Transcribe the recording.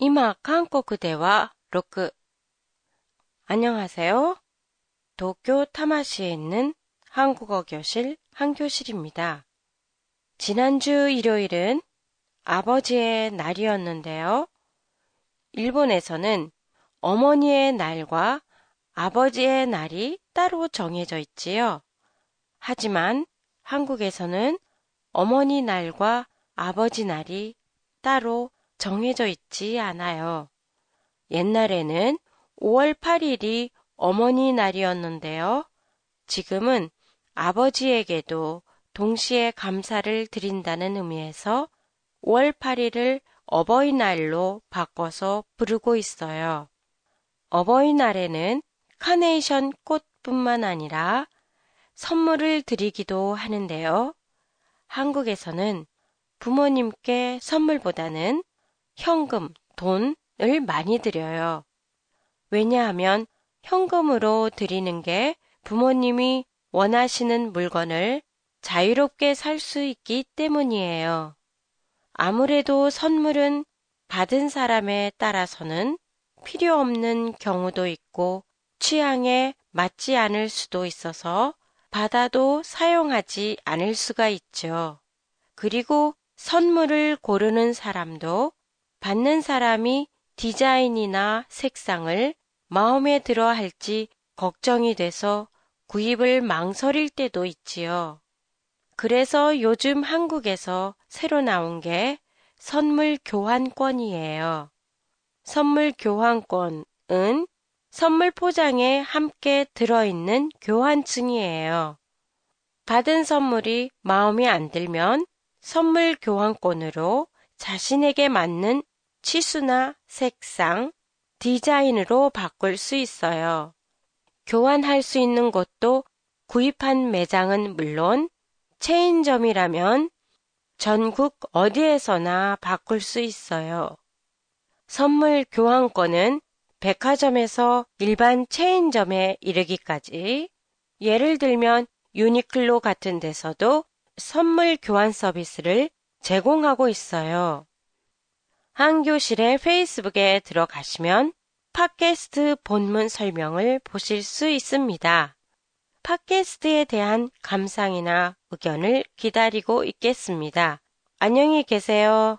今、韓国では6 안녕하세요. 도쿄 타마시에 있는 한국어 교실 한교실입니다. 지난주 일요일은 아버지의 날이었는데요. 일본에서는 어머니의 날과 아버지의 날이 따로 정해져 있지요. 하지만 한국에서는 어머니 날과 아버지 날이 따로 정해져 있지 않아요. 옛날에는 5월 8일이 어머니 날이었는데요. 지금은 아버지에게도 동시에 감사를 드린다는 의미에서 5월 8일을 어버이날로 바꿔서 부르고 있어요. 어버이날에는 카네이션 꽃뿐만 아니라 선물을 드리기도 하는데요. 한국에서는 부모님께 선물보다는 현금, 돈을 많이 드려요. 왜냐하면 현금으로 드리는 게 부모님이 원하시는 물건을 자유롭게 살 수 있기 때문이에요. 아무래도 선물은 받은 사람에 따라서는 필요 없는 경우도 있고 취향에 맞지 않을 수도 있어서 받아도 사용하지 않을 수가 있죠. 그리고 선물을 고르는 사람도 받는 사람이 디자인이나 색상을 마음에 들어 할지 걱정이 돼서 구입을 망설일 때도 있지요. 그래서 요즘 한국에서 새로 나온 게 선물 교환권이에요. 선물 교환권은 선물 포장에 함께 들어있는 교환증이에요. 받은 선물이 마음에 안 들면 선물 교환권으로 자신에게 맞는 치수나 색상, 디자인으로 바꿀 수 있어요. 교환할 수 있는 곳도 구입한 매장은 물론 체인점이라면 전국 어디에서나 바꿀 수 있어요. 선물 교환권은 백화점에서 일반 체인점에 이르기까지 예를 들면 유니클로 같은 데서도 선물 교환 서비스를 제공하고 있어요. 한교실의 페이스북에 들어가시면 팟캐스트 본문 설명을 보실 수 있습니다. 팟캐스트에 대한 감상이나 의견을 기다리고 있겠습니다. 안녕히 계세요.